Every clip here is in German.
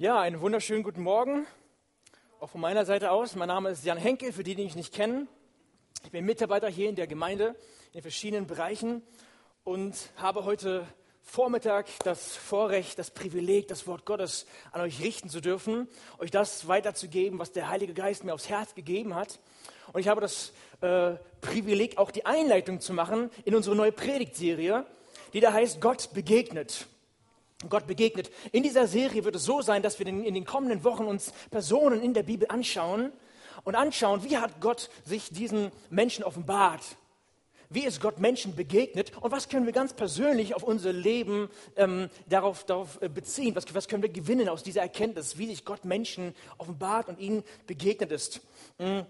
Ja, einen wunderschönen guten Morgen, auch von meiner Seite aus. Mein Name ist Jan Henke, für die, die mich nicht kennen. Ich bin Mitarbeiter hier in der Gemeinde in den verschiedenen Bereichen und habe heute Vormittag das Vorrecht, das Privileg, das Wort Gottes an euch richten zu dürfen, euch das weiterzugeben, was der Heilige Geist mir aufs Herz gegeben hat. Und ich habe das äh, Privileg, auch die Einleitung zu machen in unsere neue Predigtserie, die da heißt Gott begegnet. Gott begegnet. In dieser Serie wird es so sein, dass wir in den kommenden Wochen uns Personen in der Bibel anschauen und anschauen, wie hat Gott sich diesen Menschen offenbart. Wie ist Gott Menschen begegnet und was können wir ganz persönlich auf unser Leben ähm, darauf, darauf äh, beziehen? Was, was, können wir gewinnen aus dieser Erkenntnis, wie sich Gott Menschen offenbart und ihnen begegnet ist? Mm.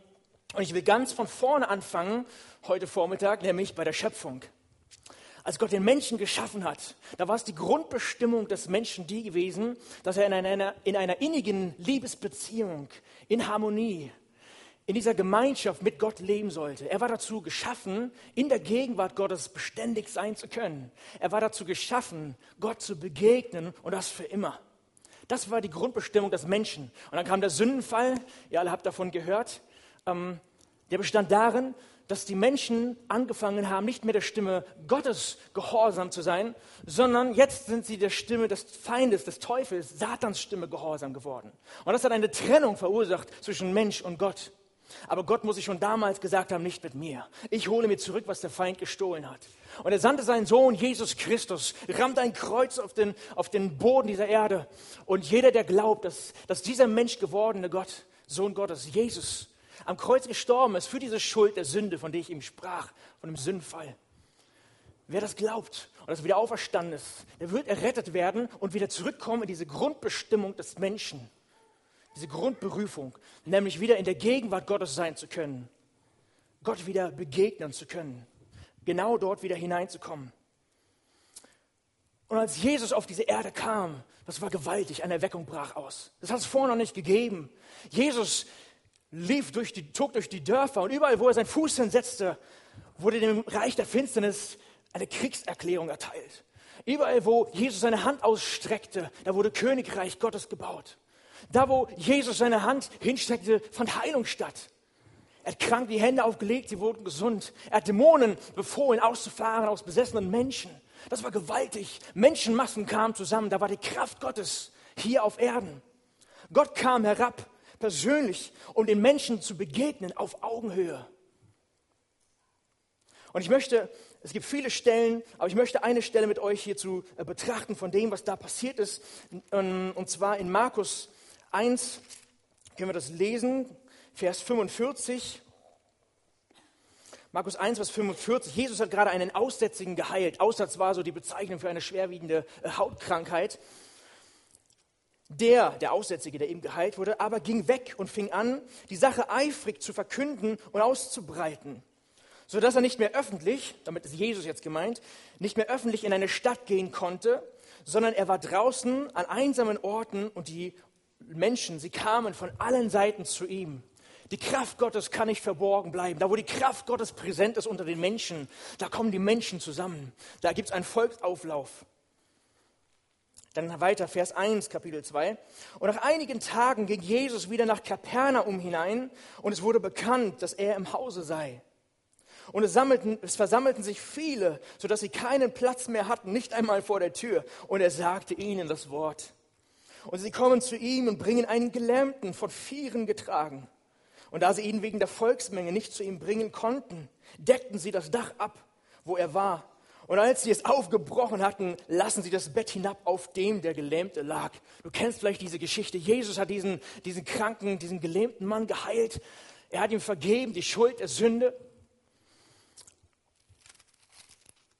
Und ich will ganz von vorne anfangen heute Vormittag, nämlich bei der Schöpfung als Gott den Menschen geschaffen hat, da war es die Grundbestimmung des Menschen die gewesen, dass er in einer, in einer innigen Liebesbeziehung, in Harmonie, in dieser Gemeinschaft mit Gott leben sollte. Er war dazu geschaffen, in der Gegenwart Gottes beständig sein zu können. Er war dazu geschaffen, Gott zu begegnen und das für immer. Das war die Grundbestimmung des Menschen. Und dann kam der Sündenfall, ihr alle habt davon gehört. Ähm, der bestand darin, dass die Menschen angefangen haben, nicht mehr der Stimme Gottes gehorsam zu sein, sondern jetzt sind sie der Stimme des Feindes, des Teufels, Satans Stimme gehorsam geworden. Und das hat eine Trennung verursacht zwischen Mensch und Gott. Aber Gott muss sich schon damals gesagt haben, nicht mit mir. Ich hole mir zurück, was der Feind gestohlen hat. Und er sandte seinen Sohn Jesus Christus, rammte ein Kreuz auf den, auf den Boden dieser Erde. Und jeder, der glaubt, dass, dass dieser Mensch gewordene Gott, Sohn Gottes, Jesus, am Kreuz gestorben ist für diese Schuld der Sünde, von der ich ihm sprach, von dem Sündfall. Wer das glaubt und das wieder auferstanden ist, der wird errettet werden und wieder zurückkommen in diese Grundbestimmung des Menschen, diese Grundberufung, nämlich wieder in der Gegenwart Gottes sein zu können, Gott wieder begegnen zu können, genau dort wieder hineinzukommen. Und als Jesus auf diese Erde kam, das war gewaltig, eine Erweckung brach aus. Das hat es vorher noch nicht gegeben. Jesus lief durch die, zog durch die Dörfer und überall, wo er seinen Fuß hinsetzte, wurde dem Reich der Finsternis eine Kriegserklärung erteilt. Überall, wo Jesus seine Hand ausstreckte, da wurde Königreich Gottes gebaut. Da, wo Jesus seine Hand hinstreckte, fand Heilung statt. Er hat krank die Hände aufgelegt, sie wurden gesund. Er hat Dämonen befohlen, auszufahren aus besessenen Menschen. Das war gewaltig. Menschenmassen kamen zusammen. Da war die Kraft Gottes hier auf Erden. Gott kam herab persönlich, um den Menschen zu begegnen auf Augenhöhe. Und ich möchte, es gibt viele Stellen, aber ich möchte eine Stelle mit euch hierzu äh, betrachten von dem, was da passiert ist. Ähm, und zwar in Markus 1 können wir das lesen, Vers 45. Markus 1, Vers 45. Jesus hat gerade einen Aussätzigen geheilt. Aussatz war so die Bezeichnung für eine schwerwiegende äh, Hautkrankheit. Der, der Aussätzige, der eben geheilt wurde, aber ging weg und fing an, die Sache eifrig zu verkünden und auszubreiten, sodass er nicht mehr öffentlich, damit ist Jesus jetzt gemeint, nicht mehr öffentlich in eine Stadt gehen konnte, sondern er war draußen an einsamen Orten und die Menschen, sie kamen von allen Seiten zu ihm. Die Kraft Gottes kann nicht verborgen bleiben. Da, wo die Kraft Gottes präsent ist unter den Menschen, da kommen die Menschen zusammen. Da gibt es einen Volksauflauf. Dann weiter, Vers 1, Kapitel 2. Und nach einigen Tagen ging Jesus wieder nach Kapernaum hinein und es wurde bekannt, dass er im Hause sei. Und es, sammelten, es versammelten sich viele, sodass sie keinen Platz mehr hatten, nicht einmal vor der Tür. Und er sagte ihnen das Wort. Und sie kommen zu ihm und bringen einen Gelähmten von Vieren getragen. Und da sie ihn wegen der Volksmenge nicht zu ihm bringen konnten, deckten sie das Dach ab, wo er war und als sie es aufgebrochen hatten, lassen sie das Bett hinab, auf dem der Gelähmte lag. Du kennst vielleicht diese Geschichte. Jesus hat diesen, diesen kranken, diesen gelähmten Mann geheilt. Er hat ihm vergeben, die Schuld der Sünde.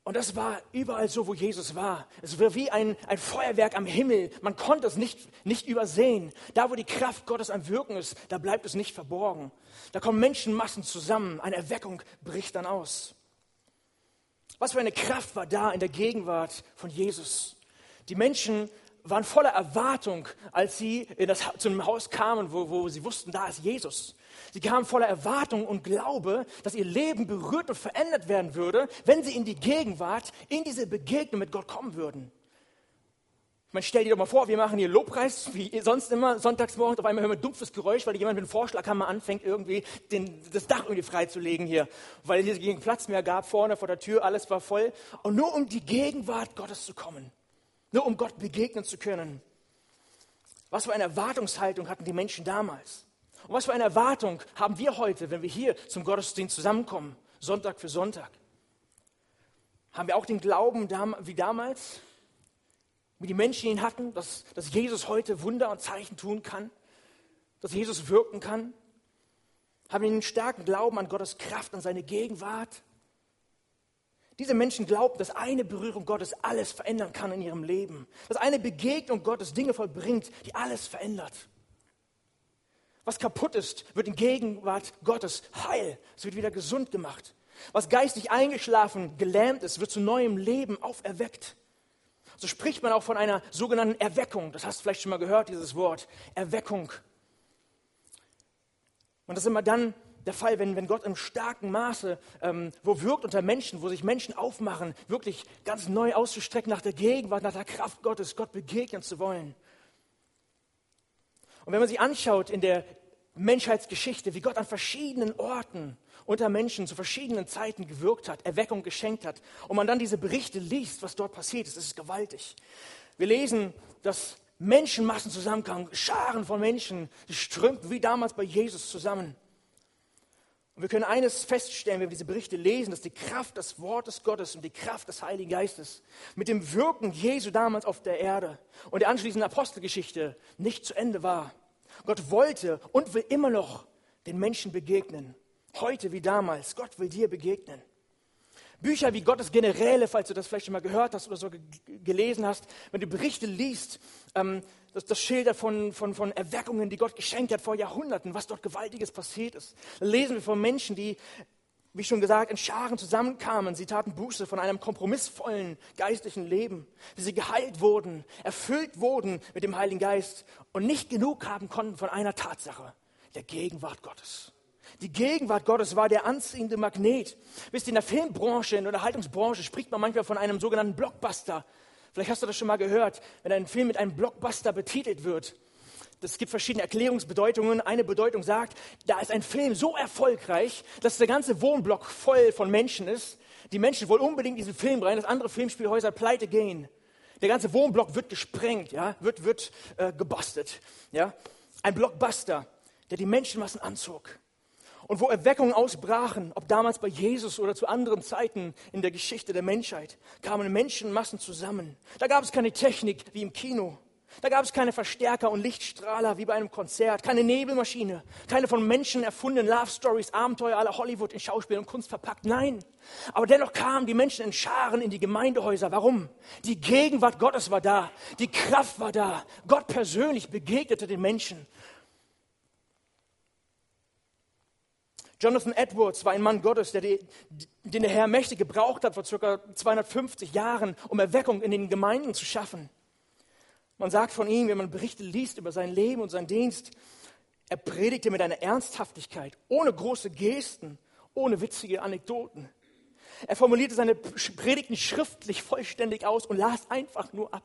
Und das war überall so, wo Jesus war. Es war wie ein, ein Feuerwerk am Himmel. Man konnte es nicht, nicht übersehen. Da, wo die Kraft Gottes am Wirken ist, da bleibt es nicht verborgen. Da kommen Menschenmassen zusammen. Eine Erweckung bricht dann aus. Was für eine Kraft war da in der Gegenwart von Jesus. Die Menschen waren voller Erwartung, als sie in das, zu einem Haus kamen, wo, wo sie wussten, da ist Jesus. Sie kamen voller Erwartung und Glaube, dass ihr Leben berührt und verändert werden würde, wenn sie in die Gegenwart, in diese Begegnung mit Gott kommen würden. Man stellt dir doch mal vor, wir machen hier Lobpreis, wie sonst immer, sonntags morgens, auf einmal hören wir ein dumpfes Geräusch, weil jemand mit einem Vorschlaghammer anfängt, irgendwie den, das Dach irgendwie freizulegen hier, weil es hier Platz mehr gab, vorne vor der Tür, alles war voll. Und nur um die Gegenwart Gottes zu kommen, nur um Gott begegnen zu können. Was für eine Erwartungshaltung hatten die Menschen damals? Und was für eine Erwartung haben wir heute, wenn wir hier zum Gottesdienst zusammenkommen, Sonntag für Sonntag? Haben wir auch den Glauben wie damals? Wie die Menschen ihn hatten, dass, dass Jesus heute Wunder und Zeichen tun kann, dass Jesus wirken kann? Haben einen starken Glauben an Gottes Kraft, an seine Gegenwart? Diese Menschen glauben, dass eine Berührung Gottes alles verändern kann in ihrem Leben. Dass eine Begegnung Gottes Dinge vollbringt, die alles verändert. Was kaputt ist, wird in Gegenwart Gottes heil. Es wird wieder gesund gemacht. Was geistig eingeschlafen, gelähmt ist, wird zu neuem Leben auferweckt. So spricht man auch von einer sogenannten Erweckung. Das hast du vielleicht schon mal gehört, dieses Wort. Erweckung. Und das ist immer dann der Fall, wenn, wenn Gott im starken Maße, ähm, wo wirkt unter Menschen, wo sich Menschen aufmachen, wirklich ganz neu auszustrecken nach der Gegenwart, nach der Kraft Gottes, Gott begegnen zu wollen. Und wenn man sich anschaut in der Menschheitsgeschichte, wie Gott an verschiedenen Orten unter Menschen zu verschiedenen Zeiten gewirkt hat, Erweckung geschenkt hat, und man dann diese Berichte liest, was dort passiert ist, das ist gewaltig. Wir lesen, dass Menschenmassen zusammenkamen, Scharen von Menschen, die strömten wie damals bei Jesus zusammen. Und wir können eines feststellen, wenn wir diese Berichte lesen, dass die Kraft des Wortes Gottes und die Kraft des Heiligen Geistes mit dem Wirken Jesu damals auf der Erde und der anschließenden Apostelgeschichte nicht zu Ende war. Gott wollte und will immer noch den Menschen begegnen. Heute wie damals. Gott will dir begegnen. Bücher wie Gottes Generäle, falls du das vielleicht schon mal gehört hast oder so gelesen hast, wenn du Berichte liest, ähm, das, das Schilder von, von, von Erweckungen, die Gott geschenkt hat vor Jahrhunderten, was dort Gewaltiges passiert ist. Da lesen wir von Menschen, die, wie schon gesagt, in Scharen zusammenkamen. Sie taten Buße von einem kompromissvollen geistlichen Leben, wie sie geheilt wurden, erfüllt wurden mit dem Heiligen Geist und nicht genug haben konnten von einer Tatsache, der Gegenwart Gottes. Die Gegenwart Gottes war der anziehende Magnet. Wisst ihr, in der Filmbranche, in der Unterhaltungsbranche spricht man manchmal von einem sogenannten Blockbuster. Vielleicht hast du das schon mal gehört, wenn ein Film mit einem Blockbuster betitelt wird. Es gibt verschiedene Erklärungsbedeutungen. Eine Bedeutung sagt, da ist ein Film so erfolgreich, dass der ganze Wohnblock voll von Menschen ist. Die Menschen wollen unbedingt diesen Film rein, dass andere Filmspielhäuser pleite gehen. Der ganze Wohnblock wird gesprengt, ja, wird, wird äh, gebastelt. Ja. Ein Blockbuster, der die Menschenmassen anzog. Und wo Erweckungen ausbrachen, ob damals bei Jesus oder zu anderen Zeiten in der Geschichte der Menschheit, kamen Menschenmassen zusammen. Da gab es keine Technik wie im Kino. Da gab es keine Verstärker und Lichtstrahler wie bei einem Konzert, keine Nebelmaschine, keine von Menschen erfundenen Love Stories, Abenteuer aller Hollywood in Schauspiel und Kunst verpackt. Nein. Aber dennoch kamen die Menschen in Scharen in die Gemeindehäuser. Warum? Die Gegenwart Gottes war da. Die Kraft war da. Gott persönlich begegnete den Menschen. Jonathan Edwards war ein Mann Gottes, der die, den der Herr mächtig gebraucht hat vor ca. 250 Jahren, um Erweckung in den Gemeinden zu schaffen. Man sagt von ihm, wenn man Berichte liest über sein Leben und seinen Dienst, er predigte mit einer Ernsthaftigkeit, ohne große Gesten, ohne witzige Anekdoten. Er formulierte seine Predigten schriftlich vollständig aus und las einfach nur ab.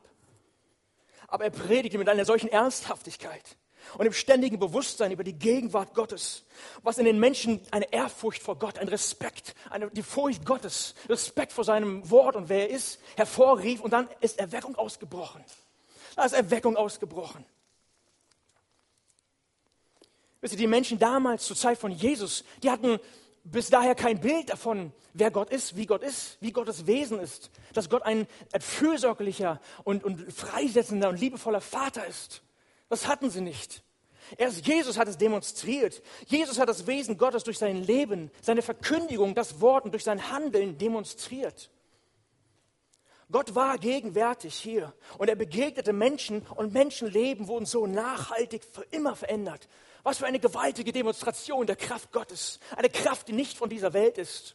Aber er predigte mit einer solchen Ernsthaftigkeit, und im ständigen Bewusstsein über die Gegenwart Gottes, was in den Menschen eine Ehrfurcht vor Gott, ein Respekt, eine, die Furcht Gottes, Respekt vor seinem Wort und wer er ist, hervorrief und dann ist Erweckung ausgebrochen. Da ist Erweckung ausgebrochen. Wisst ihr, die Menschen damals zur Zeit von Jesus, die hatten bis daher kein Bild davon, wer Gott ist, wie Gott ist, wie Gottes Wesen ist, dass Gott ein, fürsorglicher und, und freisetzender und liebevoller Vater ist. Das hatten sie nicht. Erst Jesus hat es demonstriert. Jesus hat das Wesen Gottes durch sein Leben, seine Verkündigung, das Wort und durch sein Handeln demonstriert. Gott war gegenwärtig hier und er begegnete Menschen und Menschenleben wurden so nachhaltig für immer verändert. Was für eine gewaltige Demonstration der Kraft Gottes. Eine Kraft, die nicht von dieser Welt ist.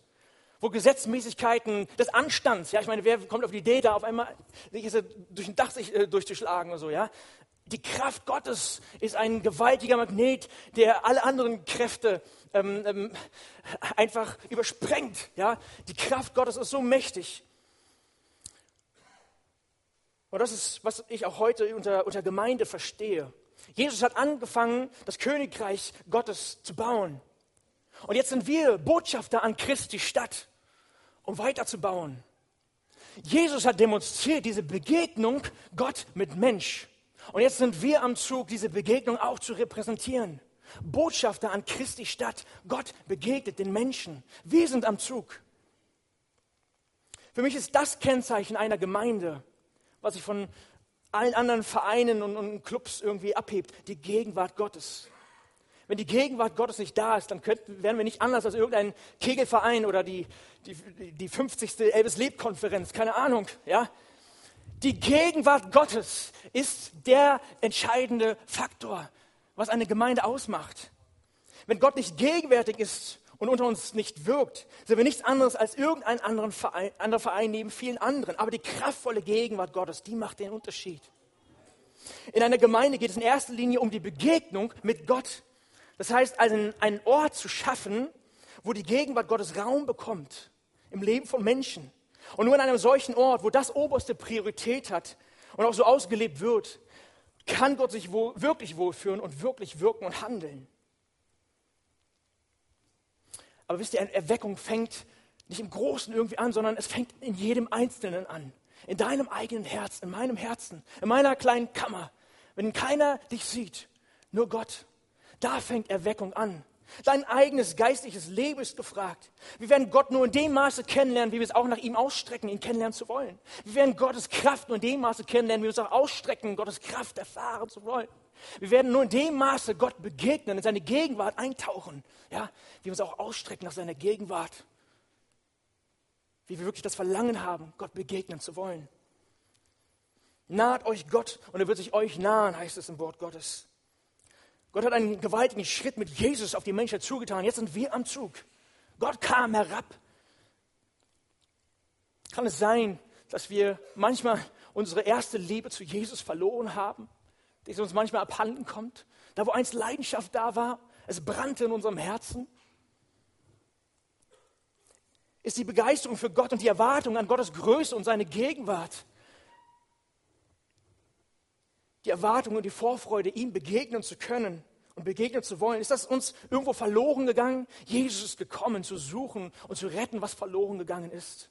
Wo Gesetzmäßigkeiten des Anstands, ja, ich meine, wer kommt auf die Idee, da auf einmal durch ein Dach sich, äh, durchzuschlagen oder so, ja? Die Kraft Gottes ist ein gewaltiger Magnet, der alle anderen Kräfte ähm, ähm, einfach übersprengt. Ja? Die Kraft Gottes ist so mächtig. Und das ist, was ich auch heute unter, unter Gemeinde verstehe. Jesus hat angefangen, das Königreich Gottes zu bauen. Und jetzt sind wir Botschafter an Christi Stadt, um weiterzubauen. Jesus hat demonstriert diese Begegnung Gott mit Mensch. Und jetzt sind wir am Zug, diese Begegnung auch zu repräsentieren. Botschafter an Christi Stadt. Gott begegnet den Menschen. Wir sind am Zug. Für mich ist das Kennzeichen einer Gemeinde, was sich von allen anderen Vereinen und, und Clubs irgendwie abhebt, die Gegenwart Gottes. Wenn die Gegenwart Gottes nicht da ist, dann könnten, wären wir nicht anders als irgendein Kegelverein oder die, die, die 50. Elbes Leb-Konferenz, keine Ahnung. Ja? Die Gegenwart Gottes ist der entscheidende Faktor, was eine Gemeinde ausmacht. Wenn Gott nicht gegenwärtig ist und unter uns nicht wirkt, sind wir nichts anderes als irgendein anderen Verein, anderer Verein neben vielen anderen. Aber die kraftvolle Gegenwart Gottes, die macht den Unterschied. In einer Gemeinde geht es in erster Linie um die Begegnung mit Gott. Das heißt, einen, einen Ort zu schaffen, wo die Gegenwart Gottes Raum bekommt im Leben von Menschen. Und nur in einem solchen Ort, wo das oberste Priorität hat und auch so ausgelebt wird, kann Gott sich wohl, wirklich wohlführen und wirklich wirken und handeln. Aber wisst ihr, eine Erweckung fängt nicht im Großen irgendwie an, sondern es fängt in jedem Einzelnen an. In deinem eigenen Herz, in meinem Herzen, in meiner kleinen Kammer. Wenn keiner dich sieht, nur Gott. Da fängt Erweckung an. Dein eigenes geistliches Leben ist gefragt. Wir werden Gott nur in dem Maße kennenlernen, wie wir es auch nach ihm ausstrecken, ihn kennenlernen zu wollen. Wir werden Gottes Kraft nur in dem Maße kennenlernen, wie wir es auch ausstrecken, Gottes Kraft erfahren zu wollen. Wir werden nur in dem Maße Gott begegnen, in seine Gegenwart eintauchen, ja, wie wir uns auch ausstrecken nach seiner Gegenwart. Wie wir wirklich das Verlangen haben, Gott begegnen zu wollen. Naht euch Gott und er wird sich euch nahen, heißt es im Wort Gottes. Gott hat einen gewaltigen Schritt mit Jesus auf die Menschheit zugetan. Jetzt sind wir am Zug. Gott kam herab. Kann es sein, dass wir manchmal unsere erste Liebe zu Jesus verloren haben, die uns manchmal abhanden kommt? Da, wo einst Leidenschaft da war, es brannte in unserem Herzen. Ist die Begeisterung für Gott und die Erwartung an Gottes Größe und seine Gegenwart die Erwartung und die Vorfreude, ihm begegnen zu können und begegnen zu wollen? Ist das uns irgendwo verloren gegangen? Jesus ist gekommen, zu suchen und zu retten, was verloren gegangen ist.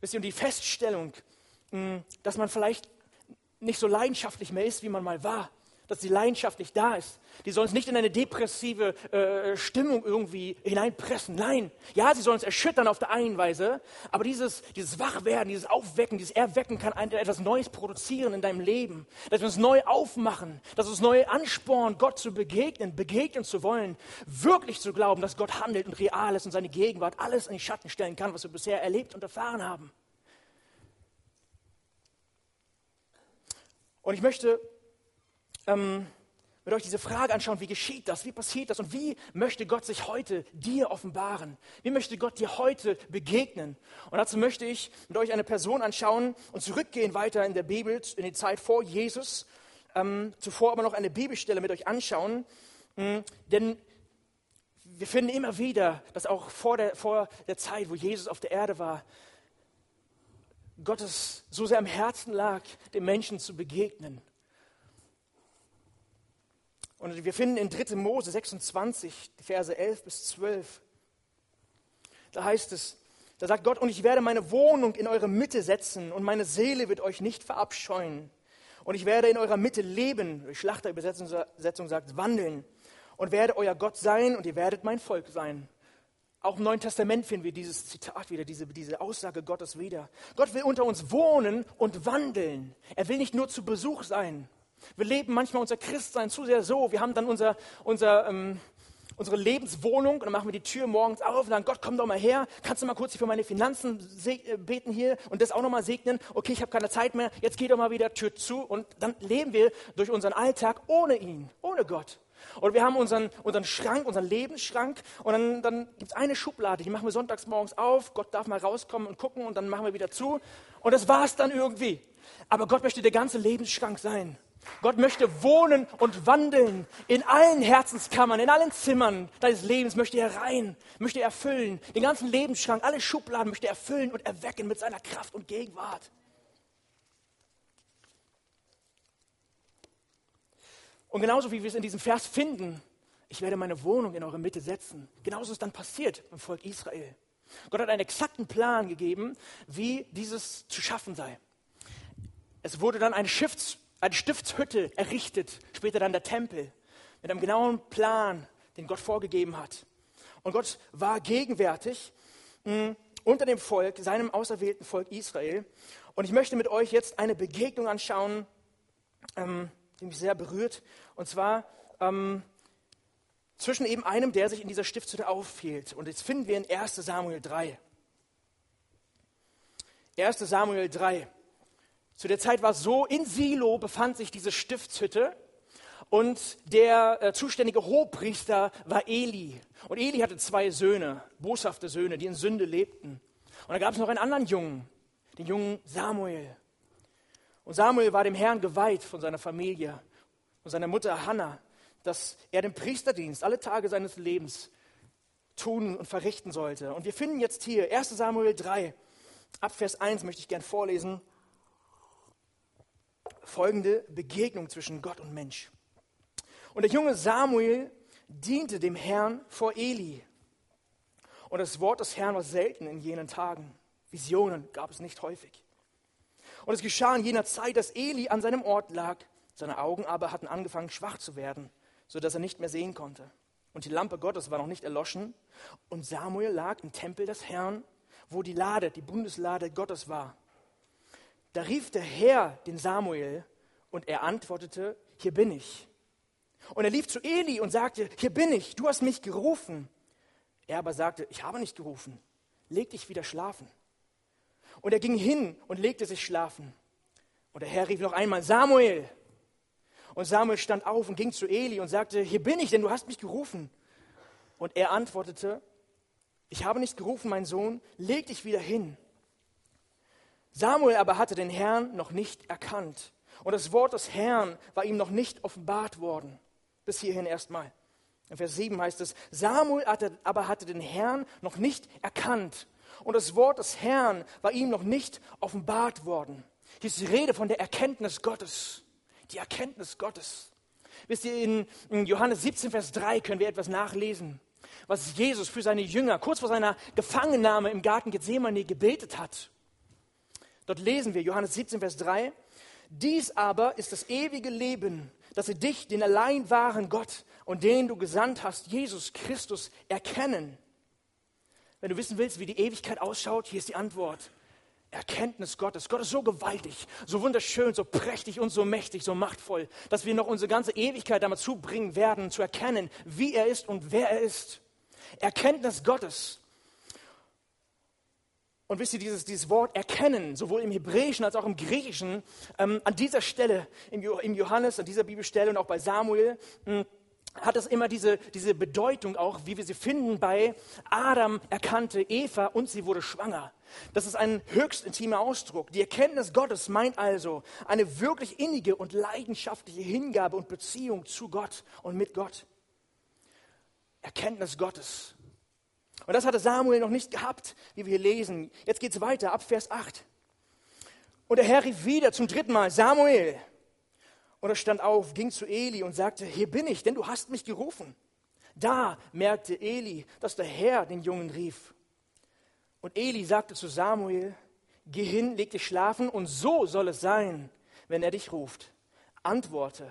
Wisst ihr, und die Feststellung, dass man vielleicht nicht so leidenschaftlich mehr ist, wie man mal war, dass die Leidenschaft nicht da ist. Die sollen uns nicht in eine depressive äh, Stimmung irgendwie hineinpressen. Nein, ja, sie sollen uns erschüttern auf der einen Weise, aber dieses, dieses Wachwerden, dieses Aufwecken, dieses Erwecken kann etwas Neues produzieren in deinem Leben. Dass wir uns neu aufmachen, dass uns neu anspornen, Gott zu begegnen, begegnen zu wollen, wirklich zu glauben, dass Gott handelt und real ist und seine Gegenwart alles in den Schatten stellen kann, was wir bisher erlebt und erfahren haben. Und ich möchte ähm, mit euch diese Frage anschauen, wie geschieht das, wie passiert das und wie möchte Gott sich heute dir offenbaren? Wie möchte Gott dir heute begegnen? Und dazu möchte ich mit euch eine Person anschauen und zurückgehen weiter in der Bibel, in die Zeit vor Jesus, ähm, zuvor aber noch eine Bibelstelle mit euch anschauen, ähm, denn wir finden immer wieder, dass auch vor der, vor der Zeit, wo Jesus auf der Erde war, Gottes so sehr am Herzen lag, den Menschen zu begegnen und wir finden in 3. Mose 26, die Verse 11 bis 12, da heißt es, da sagt Gott, und ich werde meine Wohnung in eure Mitte setzen und meine Seele wird euch nicht verabscheuen. Und ich werde in eurer Mitte leben, die Schlachterübersetzung sagt, wandeln und werde euer Gott sein und ihr werdet mein Volk sein. Auch im Neuen Testament finden wir dieses Zitat wieder, diese, diese Aussage Gottes wieder. Gott will unter uns wohnen und wandeln. Er will nicht nur zu Besuch sein. Wir leben manchmal unser Christsein zu sehr so. Wir haben dann unser, unser, ähm, unsere Lebenswohnung und dann machen wir die Tür morgens auf und sagen, Gott, komm doch mal her. Kannst du mal kurz für meine Finanzen äh, beten hier und das auch noch mal segnen? Okay, ich habe keine Zeit mehr. Jetzt geht doch mal wieder Tür zu und dann leben wir durch unseren Alltag ohne ihn, ohne Gott. Oder wir haben unseren, unseren Schrank, unseren Lebensschrank und dann, dann gibt es eine Schublade, die machen wir sonntags morgens auf, Gott darf mal rauskommen und gucken und dann machen wir wieder zu und das war es dann irgendwie. Aber Gott möchte der ganze Lebensschrank sein. Gott möchte wohnen und wandeln in allen Herzenskammern, in allen Zimmern deines Lebens möchte er rein, möchte er erfüllen. Den ganzen Lebensschrank, alle Schubladen möchte er erfüllen und erwecken mit seiner Kraft und Gegenwart. Und genauso wie wir es in diesem Vers finden, ich werde meine Wohnung in eure Mitte setzen. Genauso ist dann passiert im Volk Israel. Gott hat einen exakten Plan gegeben, wie dieses zu schaffen sei. Es wurde dann eine, Schiffs, eine Stiftshütte errichtet, später dann der Tempel, mit einem genauen Plan, den Gott vorgegeben hat. Und Gott war gegenwärtig mh, mm, unter dem Volk, seinem auserwählten Volk Israel. Und ich möchte mit euch jetzt eine Begegnung anschauen, ähm, die mich sehr berührt. Und zwar ähm, zwischen eben einem, der sich in dieser Stiftshütte aufhielt. Und jetzt finden wir in 1 Samuel 3. 1 Samuel 3. Zu der Zeit war es so, in Silo befand sich diese Stiftshütte und der äh, zuständige Hohepriester war Eli. Und Eli hatte zwei Söhne, boshafte Söhne, die in Sünde lebten. Und da gab es noch einen anderen Jungen, den jungen Samuel. Und Samuel war dem Herrn geweiht von seiner Familie und seiner Mutter Hannah dass er den Priesterdienst alle Tage seines Lebens tun und verrichten sollte. Und wir finden jetzt hier 1 Samuel 3, ab Vers 1 möchte ich gern vorlesen, folgende Begegnung zwischen Gott und Mensch. Und der junge Samuel diente dem Herrn vor Eli. Und das Wort des Herrn war selten in jenen Tagen. Visionen gab es nicht häufig. Und es geschah in jener Zeit, dass Eli an seinem Ort lag. Seine Augen aber hatten angefangen schwach zu werden sodass er nicht mehr sehen konnte. Und die Lampe Gottes war noch nicht erloschen. Und Samuel lag im Tempel des Herrn, wo die Lade, die Bundeslade Gottes war. Da rief der Herr den Samuel und er antwortete, hier bin ich. Und er lief zu Eli und sagte, hier bin ich, du hast mich gerufen. Er aber sagte, ich habe nicht gerufen, leg dich wieder schlafen. Und er ging hin und legte sich schlafen. Und der Herr rief noch einmal, Samuel. Und Samuel stand auf und ging zu Eli und sagte, hier bin ich, denn du hast mich gerufen. Und er antwortete, ich habe nicht gerufen, mein Sohn, leg dich wieder hin. Samuel aber hatte den Herrn noch nicht erkannt. Und das Wort des Herrn war ihm noch nicht offenbart worden. Bis hierhin erstmal. In Vers 7 heißt es, Samuel aber hatte den Herrn noch nicht erkannt. Und das Wort des Herrn war ihm noch nicht offenbart worden. Hier ist die Rede von der Erkenntnis Gottes die Erkenntnis Gottes. Wisst ihr, in, Johannes 17, Vers 3 können wir etwas nachlesen, was Jesus für seine Jünger kurz vor seiner Gefangennahme im Garten Gethsemane gebetet hat. Dort lesen wir Johannes 17, Vers 3. Dies aber ist das ewige Leben, dass sie dich, den allein wahren Gott und den du gesandt hast, Jesus Christus, erkennen. Wenn du wissen willst, wie die Ewigkeit ausschaut, hier ist die Antwort. Erkenntnis Gottes. Gott ist so gewaltig, so wunderschön, so prächtig und so mächtig, so machtvoll, dass wir noch unsere ganze Ewigkeit damit zubringen werden, zu erkennen, wie er ist und wer er ist. Erkenntnis Gottes. Und wisst ihr, dieses, dieses Wort erkennen, sowohl im Hebräischen als auch im Griechischen, ähm, an dieser Stelle, im, im Johannes, an dieser Bibelstelle und auch bei Samuel, mh, hm, hat es immer diese, diese Bedeutung auch, wie wir sie finden bei Adam erkannte Eva und sie wurde schwanger. Das ist ein höchst intimer Ausdruck. Die Erkenntnis Gottes meint also eine wirklich innige und leidenschaftliche Hingabe und Beziehung zu Gott und mit Gott. Erkenntnis Gottes. Und das hatte Samuel noch nicht gehabt, wie wir hier lesen. Jetzt geht es weiter, ab Vers 8. Und der Herr rief wieder zum dritten Mal, Samuel. Und er stand auf, ging zu Eli und sagte, hier bin ich, denn du hast mich gerufen. Da merkte Eli, dass der Herr den Jungen rief. Und Eli sagte zu Samuel, geh hin, leg dich schlafen, und so soll es sein, wenn er dich ruft. Antworte,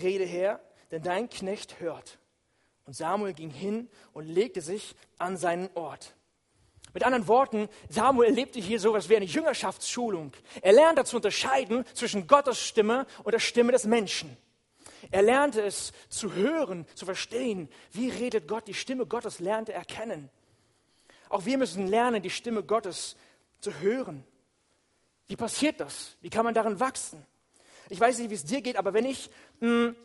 rede her, denn dein Knecht hört. Und Samuel ging hin und legte sich an seinen Ort. Mit anderen Worten, Samuel erlebte hier sowas wie eine Jüngerschaftsschulung. Er lernte zu unterscheiden zwischen Gottes Stimme und der Stimme des Menschen. Er lernte es zu hören, zu verstehen. Wie redet Gott? Die Stimme Gottes lernte er kennen. Auch wir müssen lernen, die Stimme Gottes zu hören. Wie passiert das? Wie kann man darin wachsen? Ich weiß nicht, wie es dir geht, aber wenn ich mh, hm,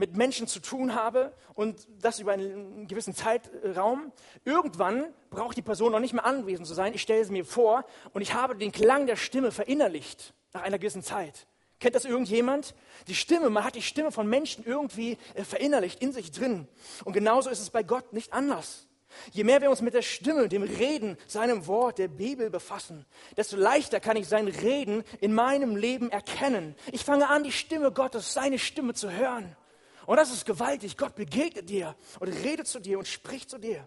mit Menschen zu tun habe und das über einen gewissen Zeitraum, irgendwann braucht die Person noch nicht mehr anwesend zu sein. Ich stelle es mir vor und ich habe den Klang der Stimme verinnerlicht nach einer gewissen Zeit. Kennt das irgendjemand? Die Stimme, man hat die Stimme von Menschen irgendwie äh, verinnerlicht in sich drin. Und genauso ist es bei Gott nicht anders. Je mehr wir uns mit der Stimme, dem Reden, seinem Wort, der Bibel befassen, desto leichter kann ich sein Reden in meinem Leben erkennen. Ich fange an, die Stimme Gottes, seine Stimme zu hören. Und das ist gewaltig. Gott begegnet dir und redet zu dir und spricht zu dir.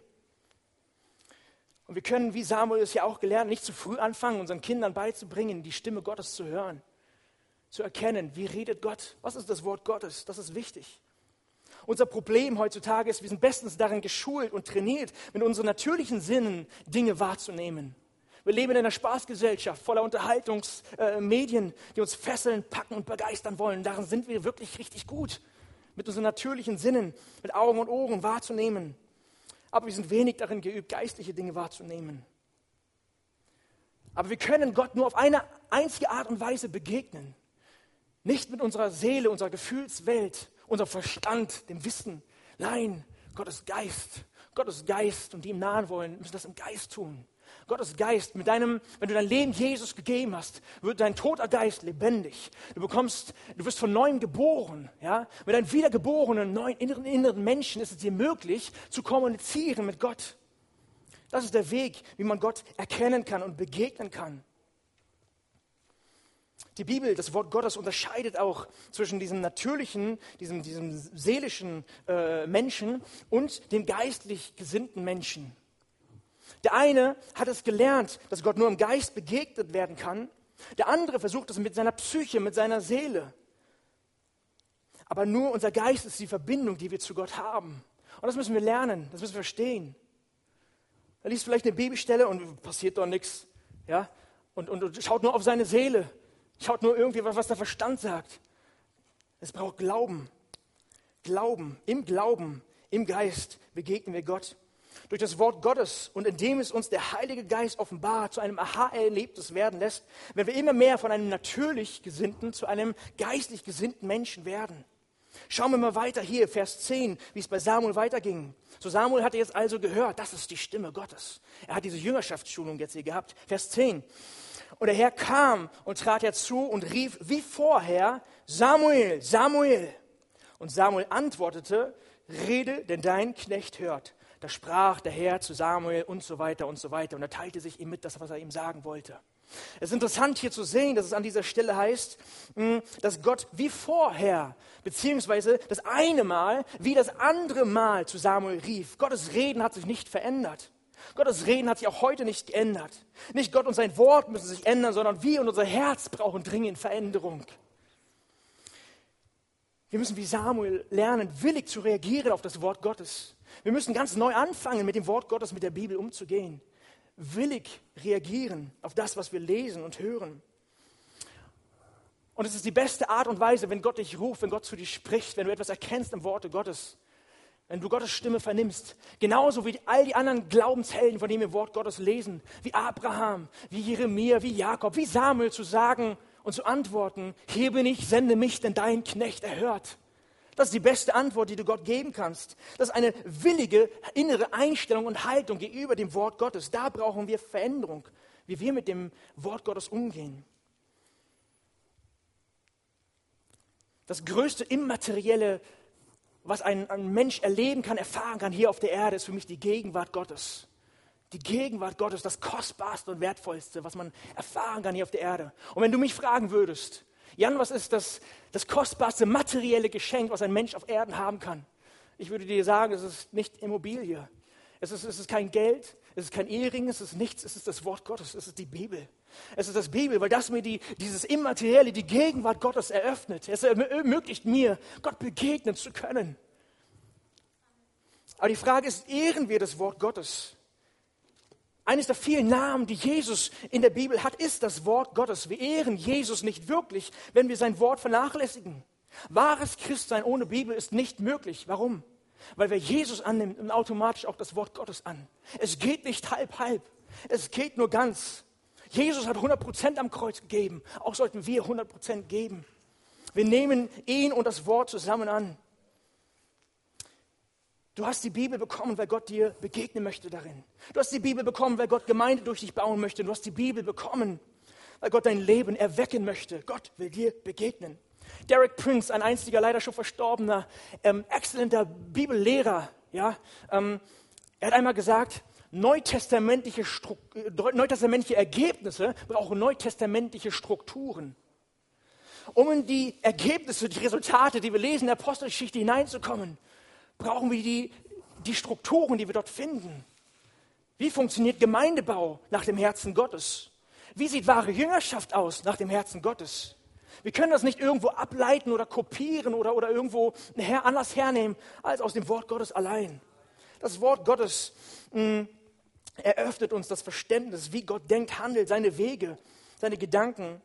Und wir können, wie Samuel es ja auch gelernt, nicht zu früh anfangen, unseren Kindern beizubringen, die Stimme Gottes zu hören zu erkennen, wie redet Gott, was ist das Wort Gottes, das ist wichtig. Unser Problem heutzutage ist, wir sind bestens darin geschult und trainiert, mit unseren natürlichen Sinnen Dinge wahrzunehmen. Wir leben in einer Spaßgesellschaft voller Unterhaltungsmedien, äh, die uns fesseln, packen und begeistern wollen. Darin sind wir wirklich richtig gut, mit unseren natürlichen Sinnen, mit Augen und Ohren wahrzunehmen. Aber wir sind wenig darin geübt, geistliche Dinge wahrzunehmen. Aber wir können Gott nur auf eine einzige Art und Weise begegnen. Nicht mit unserer Seele, unserer Gefühlswelt, unserem Verstand, dem Wissen. Nein, Gottes Geist. Gottes Geist und die ihm nahen wollen, müssen das im Geist tun. Gottes Geist, mit deinem, wenn du dein Leben Jesus gegeben hast, wird dein toter Geist lebendig. Du bekommst, du wirst von neuem geboren, ja. Mit einem wiedergeborenen, neuen inneren, inneren Menschen ist es dir möglich, zu kommunizieren mit Gott. Das ist der Weg, wie man Gott erkennen kann und begegnen kann. Die Bibel, das Wort Gottes unterscheidet auch zwischen diesem natürlichen, diesem, diesem seelischen äh, Menschen und dem geistlich gesinnten Menschen. Der eine hat es gelernt, dass Gott nur im Geist begegnet werden kann. Der andere versucht es mit seiner Psyche, mit seiner Seele. Aber nur unser Geist ist die Verbindung, die wir zu Gott haben. Und das müssen wir lernen, das müssen wir verstehen. Da liest vielleicht eine Bibelstelle und passiert doch nichts. Ja? Und, und, und schaut nur auf seine Seele Schaut nur irgendwie, was der Verstand sagt. Es braucht Glauben. Glauben, im Glauben, im Geist begegnen wir Gott. Durch das Wort Gottes und indem es uns der Heilige Geist offenbar zu einem Aha-Erlebnis werden lässt, werden wir immer mehr von einem natürlich gesinnten zu einem geistlich gesinnten Menschen werden. Schauen wir mal weiter hier, Vers 10, wie es bei Samuel weiterging. So Samuel hatte jetzt also gehört, das ist die Stimme Gottes. Er hat diese Jüngerschaftsschulung jetzt hier gehabt. Vers 10. Und der Herr kam und trat herzu und rief wie vorher, Samuel, Samuel. Und Samuel antwortete, rede, denn dein Knecht hört. Da sprach der Herr zu Samuel und so weiter und so weiter. Und er teilte sich ihm mit, das, was er ihm sagen wollte. Es ist interessant hier zu sehen, dass es an dieser Stelle heißt, hm, dass Gott wie vorher, beziehungsweise das eine Mal wie das andere Mal zu Samuel rief. Gottes Reden hat sich nicht verändert. Gottes Reden hat sich auch heute nicht geändert. Nicht Gott und sein Wort müssen sich ändern, sondern wir und unser Herz brauchen dringend Veränderung. Wir müssen wie Samuel lernen, willig zu reagieren auf das Wort Gottes. Wir müssen ganz neu anfangen, mit dem Wort Gottes, mit der Bibel umzugehen. Willig reagieren auf das, was wir lesen und hören. Und es ist die beste Art und Weise, wenn Gott dich ruft, wenn Gott zu dir spricht, wenn du etwas erkennst im Worte Gottes, wenn du Gottes Stimme vernimmst, genauso wie all die anderen Glaubenshelden, von denen wir Wort Gottes lesen, wie Abraham, wie Jeremia, wie Jakob, wie Samuel, zu sagen und zu antworten, hier bin ich, sende mich, denn dein Knecht erhört. Das ist die beste Antwort, die du Gott geben kannst. Das ist eine willige innere Einstellung und Haltung gegenüber dem Wort Gottes. Da brauchen wir Veränderung, wie wir mit dem Wort Gottes umgehen. Das größte immaterielle was ein, ein Mensch erleben kann, erfahren kann hier auf der Erde, ist für mich die Gegenwart Gottes. Die Gegenwart Gottes, das Kostbarste und Wertvollste, was man erfahren kann hier auf der Erde. Und wenn du mich fragen würdest, Jan, was ist das, das kostbarste materielle Geschenk, was ein Mensch auf Erden haben kann? Ich würde dir sagen, es ist nicht Immobilie. Es ist, es ist kein Geld, es ist kein Ehering, es ist nichts, es ist das Wort Gottes, es ist die Bibel. Es ist das Bibel, weil das mir die, dieses Immaterielle, die Gegenwart Gottes eröffnet. Es ermöglicht mir, Gott begegnen zu können. Aber die Frage ist, ehren wir das Wort Gottes? Eines der vielen Namen, die Jesus in der Bibel hat, ist das Wort Gottes. Wir ehren Jesus nicht wirklich, wenn wir sein Wort vernachlässigen. Wahres Christsein ohne Bibel ist nicht möglich. Warum? Weil wer Jesus annimmt, nimmt automatisch auch das Wort Gottes an. Es geht nicht halb, halb. Es geht nur ganz. Jesus hat 100% am Kreuz gegeben. Auch sollten wir 100% geben. Wir nehmen ihn und das Wort zusammen an. Du hast die Bibel bekommen, weil Gott dir begegnen möchte darin. Du hast die Bibel bekommen, weil Gott Gemeinde durch dich bauen möchte. Du hast die Bibel bekommen, weil Gott dein Leben erwecken möchte. Gott will dir begegnen. Derek Prince, ein einstiger, leider schon verstorbener, ähm, exzellenter Bibellehrer, ja, ähm, er hat einmal gesagt, neutestamentliche, äh, neutestamentliche Ergebnisse brauchen neutestamentliche Strukturen. Um in die Ergebnisse, die Resultate, die wir lesen in der Apostelgeschichte hineinzukommen, brauchen wir die, die Strukturen, die wir dort finden. Wie funktioniert Gemeindebau nach dem Herzen Gottes? Wie sieht wahre Jüngerschaft aus nach dem Herzen Gottes? Wir können das nicht irgendwo ableiten oder kopieren oder, oder irgendwo anders hernehmen als aus dem Wort Gottes allein. Das Wort Gottes mh, mm, eröffnet uns das Verständnis, wie Gott denkt, handelt, seine Wege, seine Gedanken.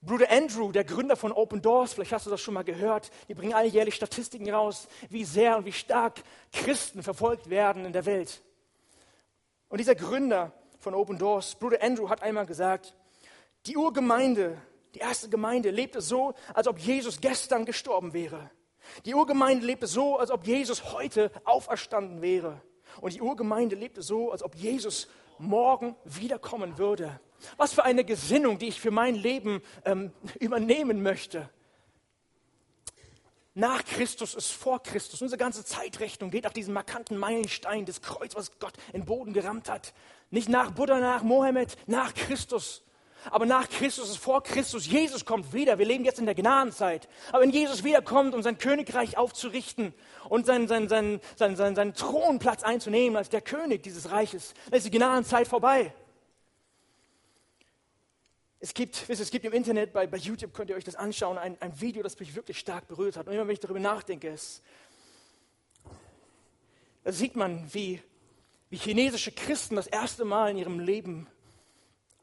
Bruder Andrew, der Gründer von Open Doors, vielleicht hast du das schon mal gehört, die bringen alljährlich Statistiken raus, wie sehr und wie stark Christen verfolgt werden in der Welt. Und dieser Gründer von Open Doors, Bruder Andrew, hat einmal gesagt, die Urgemeinde, die erste Gemeinde lebte so, als ob Jesus gestern gestorben wäre. Die Urgemeinde lebte so, als ob Jesus heute auferstanden wäre. Und die Urgemeinde lebte so, als ob Jesus morgen wiederkommen würde. Was für eine Gesinnung, die ich für mein Leben ähm, übernehmen möchte. Nach Christus ist vor Christus. Unsere ganze Zeitrechnung geht auf diesen markanten Meilenstein des Kreuz, was Gott in den Boden gerammt hat. Nicht nach Buddha, nach Mohammed, nach Christus. Aber nach Christus ist vor Christus. Jesus kommt wieder. Wir leben jetzt in der Gnadenzeit. Aber wenn Jesus wiederkommt, um sein Königreich aufzurichten und seinen, seinen, seinen, seinen, seinen, seinen Thronplatz einzunehmen als der König dieses Reiches, dann ist die Gnadenzeit vorbei. Es gibt, wisst, es gibt im Internet, bei, bei YouTube könnt ihr euch das anschauen, ein, ein Video, das mich wirklich stark berührt hat. Und immer wenn ich darüber nachdenke, ist, da sieht man, wie, wie chinesische Christen das erste Mal in ihrem Leben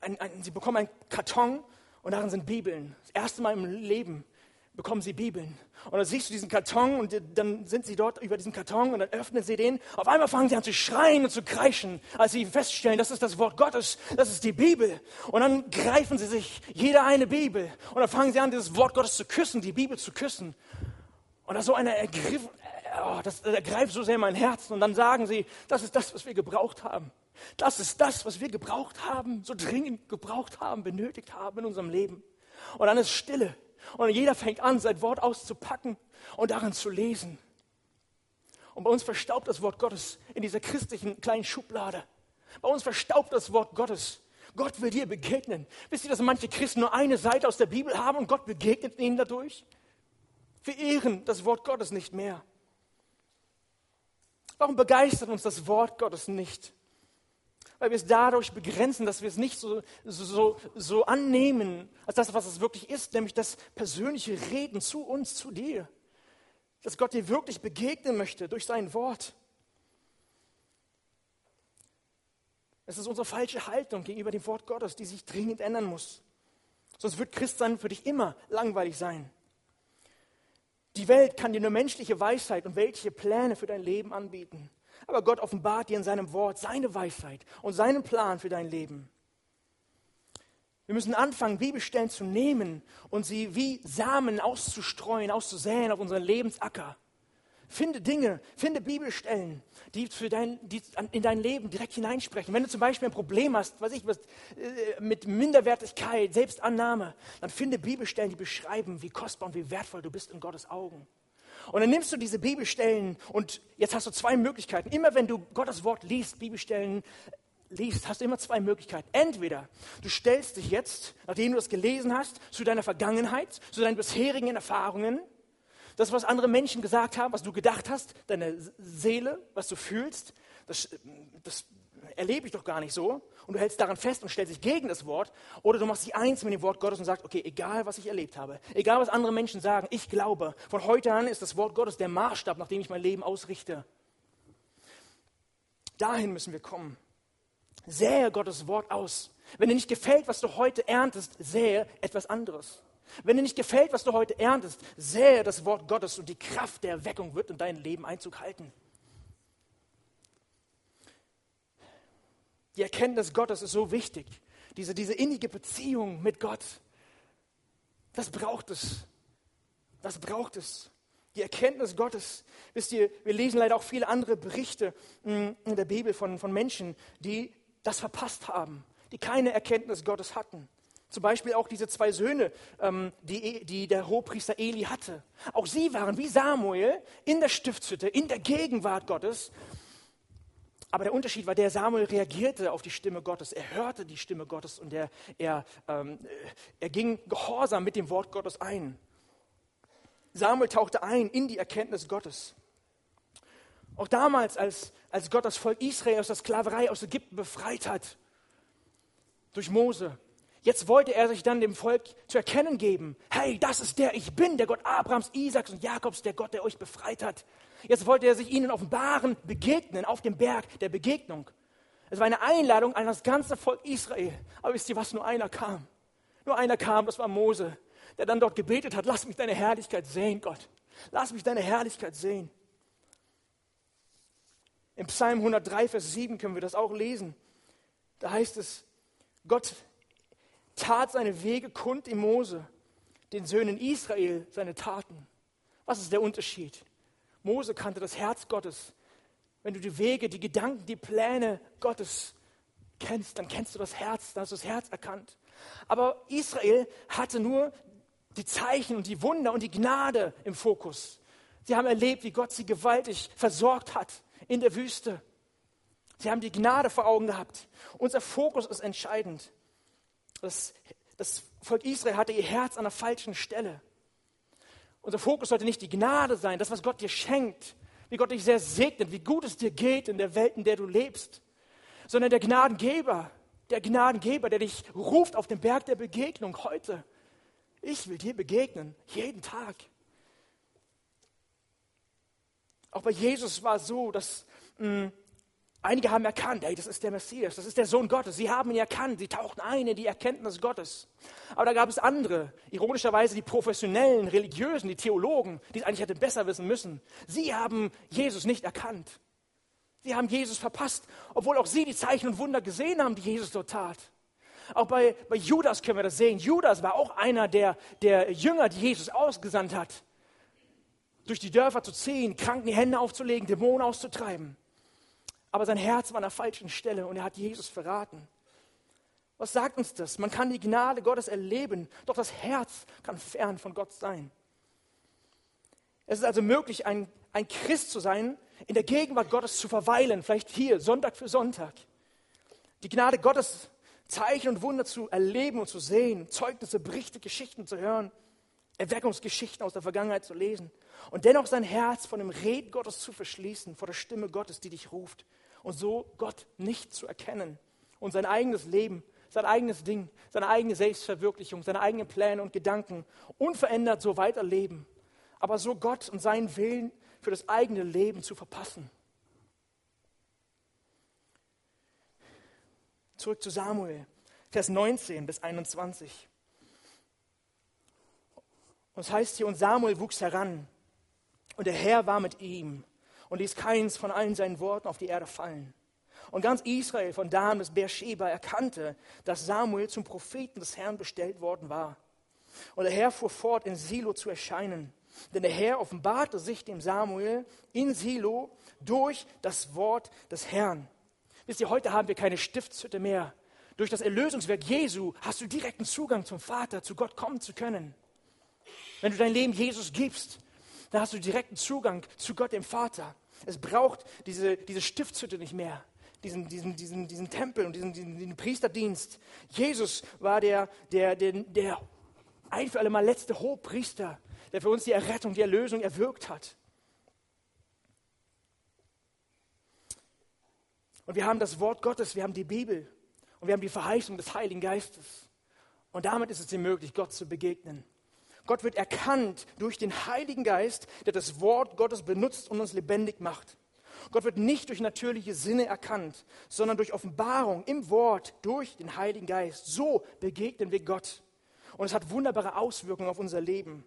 ein, ein, sie bekommen einen Karton und darin sind Bibeln. Das erste Mal im Leben bekommen sie Bibeln. Und dann siehst du diesen Karton und dann sind sie dort über diesem Karton und dann öffnen sie den. Auf einmal fangen sie an zu schreien und zu kreischen, als sie feststellen, das ist das Wort Gottes, das ist die Bibel. Und dann greifen sie sich jeder eine Bibel und dann fangen sie an, dieses Wort Gottes zu küssen, die Bibel zu küssen. Und ist so eine Ergriff, oh, das ergreift so sehr mein Herz. Und dann sagen sie, das ist das, was wir gebraucht haben. Das ist das, was wir gebraucht haben, so dringend gebraucht haben, benötigt haben in unserem Leben. Und dann ist Stille. Und jeder fängt an, sein Wort auszupacken und darin zu lesen. Und bei uns verstaubt das Wort Gottes in dieser christlichen kleinen Schublade. Bei uns verstaubt das Wort Gottes. Gott will dir begegnen. Wisst ihr, dass manche Christen nur eine Seite aus der Bibel haben und Gott begegnet ihnen dadurch? Wir ehren das Wort Gottes nicht mehr. Warum begeistert uns das Wort Gottes nicht? Weil wir es dadurch begrenzen, dass wir es nicht so, so, so annehmen, als das, was es wirklich ist, nämlich das persönliche Reden zu uns, zu dir. Dass Gott dir wirklich begegnen möchte durch sein Wort. Es ist unsere falsche Haltung gegenüber dem Wort Gottes, die sich dringend ändern muss. Sonst wird Christsein für dich immer langweilig sein. Die Welt kann dir nur menschliche Weisheit und weltliche Pläne für dein Leben anbieten. Aber Gott offenbart dir in seinem Wort seine Weisheit und seinen Plan für dein Leben. Wir müssen anfangen, Bibelstellen zu nehmen und sie wie Samen auszustreuen, auszusäen auf unseren Lebensacker. Finde Dinge, finde Bibelstellen, die, für dein, die in dein Leben direkt hineinsprechen. Wenn du zum Beispiel ein Problem hast, was ich, was, äh, mit Minderwertigkeit, Selbstannahme, dann finde Bibelstellen, die beschreiben, wie kostbar und wie wertvoll du bist in Gottes Augen. Und dann nimmst du diese Bibelstellen und jetzt hast du zwei Möglichkeiten. Immer wenn du Gottes Wort liest, Bibelstellen liest, hast du immer zwei Möglichkeiten. Entweder du stellst dich jetzt, nachdem du das gelesen hast, zu deiner Vergangenheit, zu deinen bisherigen Erfahrungen, das, was andere Menschen gesagt haben, was du gedacht hast, deine Seele, was du fühlst, das, das erlebe ich doch gar nicht so. Und du hältst daran fest und stellst dich gegen das Wort. Oder du machst dich eins mit dem Wort Gottes und sagst, okay, egal was ich erlebt habe, egal was andere Menschen sagen, ich glaube, von heute an ist das Wort Gottes der Maßstab, nach dem ich mein Leben ausrichte. Dahin müssen wir kommen. Sähe Gottes Wort aus. Wenn dir nicht gefällt, was du heute erntest, sähe etwas anderes. Wenn dir nicht gefällt, was du heute erntest, sähe das Wort Gottes und die Kraft der Erweckung wird in dein Leben Einzug halten. Die Erkenntnis Gottes ist so wichtig. Diese, diese innige Beziehung mit Gott. Das braucht es. Das braucht es. Die Erkenntnis Gottes. Wisst ihr, wir lesen leider auch viele andere Berichte mm, in der Bibel von, von Menschen, die das verpasst haben, die keine Erkenntnis Gottes hatten. Zum Beispiel auch diese zwei Söhne, ähm, die, die der Hohepriester Eli hatte. Auch sie waren wie Samuel in der Stiftshütte, in der Gegenwart Gottes. Aber der Unterschied war, der Samuel reagierte auf die Stimme Gottes. Er hörte die Stimme Gottes und er, er, ähm, er ging gehorsam mit dem Wort Gottes ein. Samuel tauchte ein in die Erkenntnis Gottes. Auch damals, als, als Gott das Volk Israel aus der Sklaverei aus Ägypten befreit hat, durch Mose, Jetzt wollte er sich dann dem Volk zu erkennen geben, hey, das ist der ich bin, der Gott Abrahams, Isaaks und Jakobs, der Gott, der euch befreit hat. Jetzt wollte er sich ihnen offenbaren, begegnen auf dem Berg der Begegnung. Es war eine Einladung an das ganze Volk Israel. Aber wisst ihr was, nur einer kam. Nur einer kam, das war Mose, der dann dort gebetet hat, lass mich deine Herrlichkeit sehen, Gott. Lass mich deine Herrlichkeit sehen. Im Psalm 103, Vers 7 können wir das auch lesen. Da heißt es, Gott tat seine Wege kund in Mose, den Söhnen Israel seine Taten. Was ist der Unterschied? Mose kannte das Herz Gottes. Wenn du die Wege, die Gedanken, die Pläne Gottes kennst, dann kennst du das Herz, dann hast du das Herz erkannt. Aber Israel hatte nur die Zeichen und die Wunder und die Gnade im Fokus. Sie haben erlebt, wie Gott sie gewaltig versorgt hat in der Wüste. Sie haben die Gnade vor Augen gehabt. Unser Fokus ist entscheidend. Das, das Volk Israel hatte ihr Herz an der falschen Stelle. Unser Fokus sollte nicht die Gnade sein, das, was Gott dir schenkt, wie Gott dich sehr segnet, wie gut es dir geht in der Welt, in der du lebst, sondern der Gnadengeber, der Gnadengeber, der dich ruft auf den Berg der Begegnung heute. Ich will dir begegnen, jeden Tag. Auch bei Jesus war es so, dass mh, mm, Einige haben erkannt, hey, das ist der Messias, das ist der Sohn Gottes. Sie haben ihn erkannt, sie tauchten ein in die Erkenntnis Gottes. Aber da gab es andere, ironischerweise die professionellen Religiösen, die Theologen, die es eigentlich hätten besser wissen müssen. Sie haben Jesus nicht erkannt. Sie haben Jesus verpasst, obwohl auch sie die Zeichen und Wunder gesehen haben, die Jesus dort tat. Auch bei, bei Judas können wir das sehen. Judas war auch einer der, der Jünger, die Jesus ausgesandt hat, durch die Dörfer zu ziehen, Kranken die Hände aufzulegen, Dämonen auszutreiben aber sein Herz war an der falschen Stelle und er hat Jesus verraten. Was sagt uns das? Man kann die Gnade Gottes erleben, doch das Herz kann fern von Gott sein. Es ist also möglich, ein, ein Christ zu sein, in der Gegenwart Gottes zu verweilen, vielleicht hier, Sonntag für Sonntag. Die Gnade Gottes, Zeichen und Wunder zu erleben und zu sehen, Zeugnisse, Berichte, Geschichten zu hören, Erweckungsgeschichten aus der Vergangenheit zu lesen und dennoch sein Herz von dem Reden Gottes zu verschließen, vor der Stimme Gottes, die dich ruft und so Gott nicht zu erkennen und sein eigenes Leben, sein eigenes Ding, seine eigene Selbstverwirklichung, seine eigenen Pläne und Gedanken unverändert so weiterleben, aber so Gott und seinen Willen für das eigene Leben zu verpassen. Zurück zu Samuel, Vers 19 bis 21. Und es heißt hier, und Samuel wuchs heran, und der Herr war mit ihm und ließ keins von allen seinen Worten auf die Erde fallen. Und ganz Israel von Dan bis Beersheba erkannte, dass Samuel zum Propheten des Herrn bestellt worden war. Und der Herr fuhr fort, in Silo zu erscheinen. Denn der Herr offenbarte sich dem Samuel in Silo durch das Wort des Herrn. Wisst ihr, heute haben wir keine Stiftshütte mehr. Durch das Erlösungswerk Jesu hast du direkten Zugang zum Vater, zu Gott kommen zu können. Wenn du dein Leben Jesus gibst, dann hast du direkten Zugang zu Gott, dem Vater. Es braucht diese, diese Stiftshütte nicht mehr, diesen, diesen, diesen, diesen Tempel und diesen, diesen, diesen Priesterdienst. Jesus war der, der, der, der ein für alle Mal letzte Hochpriester, der für uns die Errettung, die Erlösung erwirkt hat. Und wir haben das Wort Gottes, wir haben die Bibel und wir haben die Verheißung des Heiligen Geistes. Und damit ist es dir möglich, Gott zu begegnen. Gott wird erkannt durch den Heiligen Geist, der das Wort Gottes benutzt und uns lebendig macht. Gott wird nicht durch natürliche Sinne erkannt, sondern durch Offenbarung im Wort, durch den Heiligen Geist. So begegnen wir Gott. Und es hat wunderbare Auswirkungen auf unser Leben.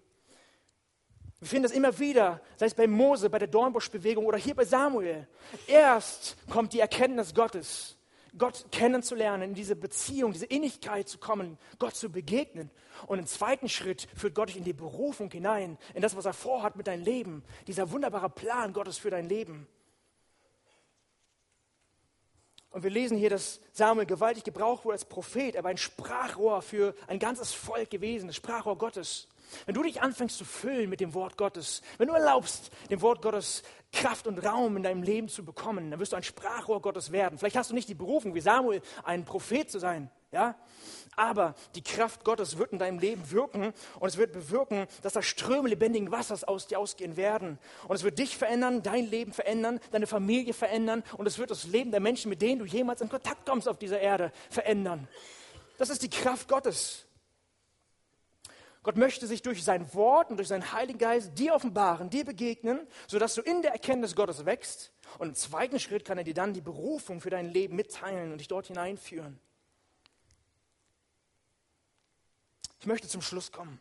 Wir finden das immer wieder, sei es bei Mose, bei der Dornbuschbewegung oder hier bei Samuel. Erst kommt die Erkenntnis Gottes. Gott kennenzulernen, in diese Beziehung, diese Innigkeit zu kommen, Gott zu begegnen. Und im zweiten Schritt führt Gott dich in die Berufung hinein, in das, was er vorhat mit deinem Leben, dieser wunderbare Plan Gottes für dein Leben. Und wir lesen hier, dass Samuel gewaltig gebraucht wurde als Prophet. Er war ein Sprachrohr für ein ganzes Volk gewesen, das Sprachrohr Gottes. Wenn du dich anfängst zu füllen mit dem Wort Gottes, wenn du erlaubst, dem Wort Gottes Kraft und Raum in deinem Leben zu bekommen, dann wirst du ein Sprachrohr Gottes werden. Vielleicht hast du nicht die Berufung wie Samuel, ein Prophet zu sein, ja? Aber die Kraft Gottes wird in deinem Leben wirken und es wird bewirken, dass da Ströme lebendigen Wassers aus dir ausgehen werden. Und es wird dich verändern, dein Leben verändern, deine Familie verändern und es wird das Leben der Menschen, mit denen du jemals in Kontakt kommst auf dieser Erde, verändern. Das ist die Kraft Gottes. Gott möchte sich durch sein Wort und durch seinen Heiligen Geist dir offenbaren, dir begegnen, sodass du in der Erkenntnis Gottes wächst. Und im zweiten Schritt kann er dir dann die Berufung für dein Leben mitteilen und dich dort hineinführen. Ich möchte zum Schluss kommen.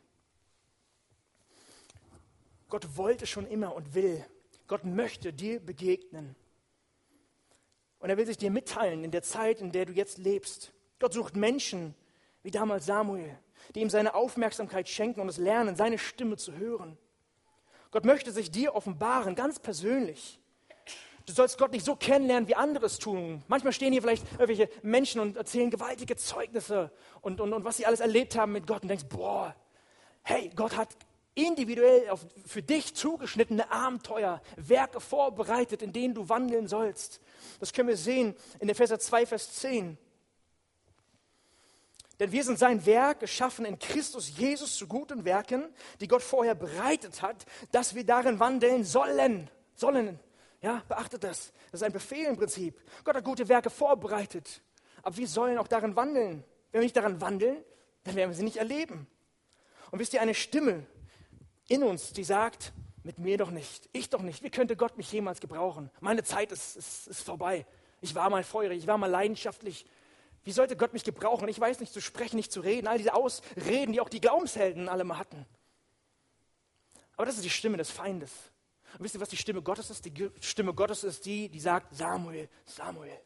Gott wollte schon immer und will. Gott möchte dir begegnen. Und er will sich dir mitteilen in der Zeit, in der du jetzt lebst. Gott sucht Menschen, wie damals Samuel, die ihm seine Aufmerksamkeit schenken und es lernen, seine Stimme zu hören. Gott möchte sich dir offenbaren, ganz persönlich. Du sollst Gott nicht so kennenlernen, wie andere es tun. Manchmal stehen hier vielleicht irgendwelche Menschen und erzählen gewaltige Zeugnisse und, und, und was sie alles erlebt haben mit Gott und denkst, boah, hey, Gott hat individuell auf, für dich zugeschnittene Abenteuer, Werke vorbereitet, in denen du wandeln sollst. Das können wir sehen in Epheser 2, Vers 10. Denn wir sind sein Werk, geschaffen in Christus Jesus zu guten Werken, die Gott vorher bereitet hat, dass wir darin wandeln sollen. Sollen. Ja, beachtet das. Das ist ein Befehl im Prinzip. Gott hat gute Werke vorbereitet. Aber wir sollen auch darin wandeln. Wenn wir nicht daran wandeln, dann werden wir sie nicht erleben. Und wisst ihr, eine Stimme in uns, die sagt, mit mir doch nicht, ich doch nicht. Wie könnte Gott mich jemals gebrauchen? Meine Zeit ist, ist, ist vorbei. Ich war mal feurig, ich war mal leidenschaftlich. Wie sollte Gott mich gebrauchen? Ich weiß nicht zu sprechen, nicht zu reden. All diese Ausreden, die auch die Glaubenshelden alle mal hatten. Aber das ist die Stimme des Feindes. Und wisst ihr, was die Stimme Gottes ist? Die Stimme Gottes ist die, die sagt, Samuel, Samuel.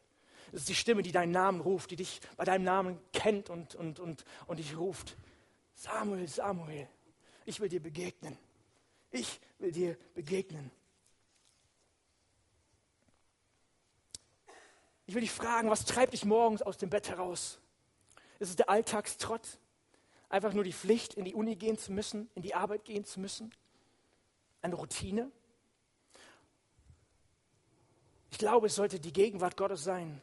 Das ist die Stimme, die deinen Namen ruft, die dich bei deinem Namen kennt und, und, und, und dich ruft. Samuel, Samuel, ich will dir begegnen. Ich will dir begegnen. Ich will dich fragen, was treibt dich morgens aus dem Bett heraus? Ist es der Alltagstrott? Einfach nur die Pflicht, in die Uni gehen zu müssen, in die Arbeit gehen zu müssen? Eine Routine? Ich glaube, es sollte die Gegenwart Gottes sein.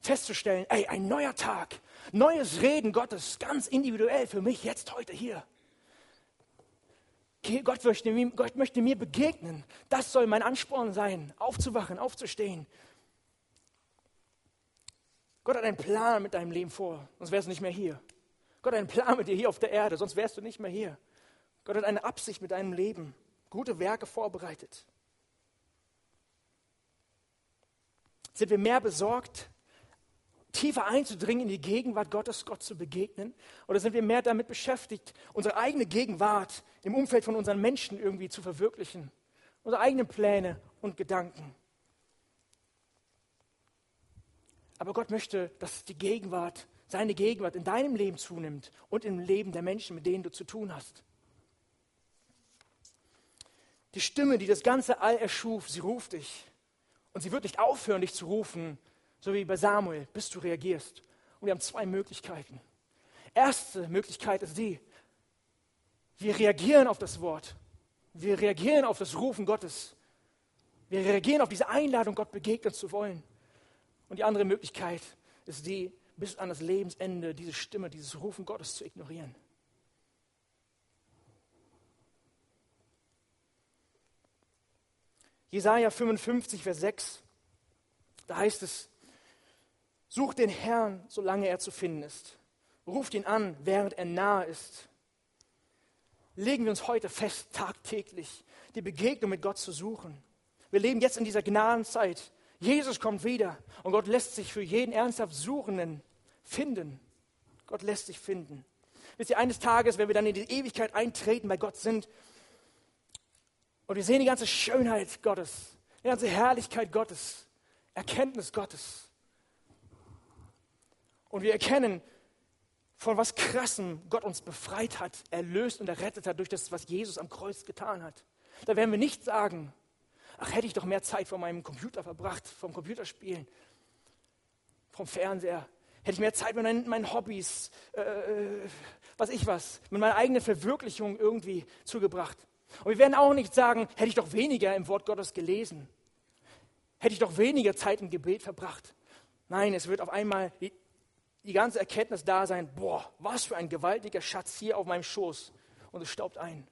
Festzustellen, ey, ein neuer Tag, neues Reden Gottes, ganz individuell für mich, jetzt, heute, hier. Gott möchte, Gott möchte mir begegnen. Das soll mein Ansporn sein, aufzuwachen, aufzustehen. Gott hat einen Plan mit deinem Leben vor, sonst wärst du nicht mehr hier. Gott hat einen Plan mit dir hier auf der Erde, sonst wärst du nicht mehr hier. Gott hat eine Absicht mit deinem Leben, gute Werke vorbereitet. Sind wir mehr besorgt, tiefer einzudringen in die Gegenwart Gottes, Gott zu begegnen? Oder sind wir mehr damit beschäftigt, unsere eigene Gegenwart im Umfeld von unseren Menschen irgendwie zu verwirklichen? Unsere eigenen Pläne und Gedanken? Aber Gott möchte, dass die Gegenwart, seine Gegenwart in deinem Leben zunimmt und im Leben der Menschen, mit denen du zu tun hast. Die Stimme, die das ganze All erschuf, sie ruft dich. Und sie wird nicht aufhören, dich zu rufen, so wie bei Samuel, bis du reagierst. Und wir haben zwei Möglichkeiten. Erste Möglichkeit ist die, wir reagieren auf das Wort. Wir reagieren auf das Rufen Gottes. Wir reagieren auf diese Einladung, Gott begegnen zu wollen. Und die andere Möglichkeit ist die, bis an das Lebensende diese Stimme, dieses Rufen Gottes zu ignorieren. Jesaja 55, Vers 6, da heißt es, sucht den Herrn, solange er zu finden ist. Ruft ihn an, während er nahe ist. Legen wir uns heute fest, tagtäglich die Begegnung mit Gott zu suchen. Wir leben jetzt in dieser Gnadenzeit. Jesus kommt wieder und Gott lässt sich für jeden ernsthaft Suchenden finden. Gott lässt sich finden. Wisst ihr, eines Tages, wenn wir dann in die Ewigkeit eintreten, bei Gott sind, und wir sehen die ganze Schönheit Gottes, die ganze Herrlichkeit Gottes, Erkenntnis Gottes. Und wir erkennen, von was Krassem Gott uns befreit hat, erlöst und errettet hat durch das, was Jesus am Kreuz getan hat. Da werden wir nicht sagen, ach, hätte ich doch mehr Zeit vor meinem Computer verbracht, vom Computerspielen. vom Fernseher. Hätte ich mehr Zeit mit meinen, meinen Hobbys, äh, was ich was, mit meiner eigenen Verwirklichung irgendwie zugebracht. Und wir werden auch nicht sagen, hätte ich doch weniger im Wort Gottes gelesen. Hätte ich doch weniger Zeit im Gebet verbracht. Nein, es wird auf einmal die, die ganze Erkenntnis da sein, boah, was für ein gewaltiger Schatz hier auf meinem Schoß. Und es staubt ein.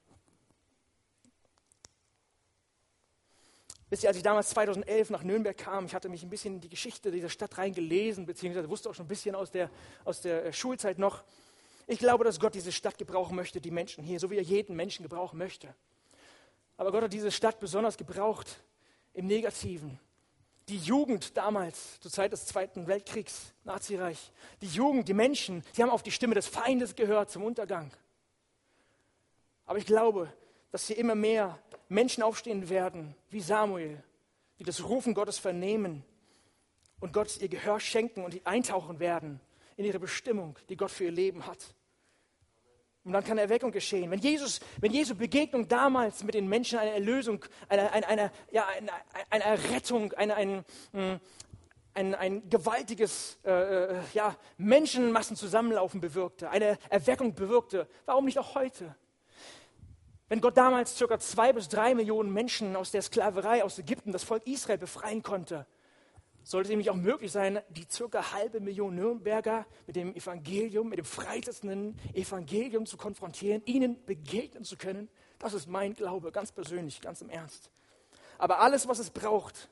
Wisst ihr, als ich damals 2011 nach Nürnberg kam, ich hatte mich ein bisschen in die Geschichte dieser Stadt reingelesen, beziehungsweise wusste auch schon ein bisschen aus der, aus der äh, Schulzeit noch. Ich glaube, dass Gott diese Stadt gebrauchen möchte, die Menschen hier, so wie er jeden Menschen gebrauchen möchte. Aber Gott hat diese Stadt besonders gebraucht im Negativen. Die Jugend damals, zur Zeit des Zweiten Weltkriegs, Nazireich, die Jugend, die Menschen, die haben auf die Stimme des Feindes gehört zum Untergang. Aber ich glaube, dass hier immer mehr Menschen aufstehen werden, wie Samuel, die das Rufen Gottes vernehmen und Gott ihr Gehör schenken und eintauchen werden in ihre Bestimmung, die Gott für ihr Leben hat. Und dann kann Erweckung geschehen. Wenn, Jesus, wenn Jesu Begegnung damals mit den Menschen eine Erlösung, eine, eine, eine, ja, eine, eine Errettung, eine, ein, hm, ein, ein gewaltiges äh, äh, ja, Menschenmassen zusammenlaufen bewirkte, eine Erweckung bewirkte, warum nicht auch heute? Wenn Gott damals circa zwei bis drei Millionen Menschen aus der Sklaverei aus Ägypten, das Volk Israel, befreien konnte, sollte es nämlich auch möglich sein, die circa halbe Million Nürnberger mit dem Evangelium, mit dem freisetzenden Evangelium zu konfrontieren, ihnen begegnen zu können. Das ist mein Glaube, ganz persönlich, ganz im Ernst. Aber alles, was es braucht,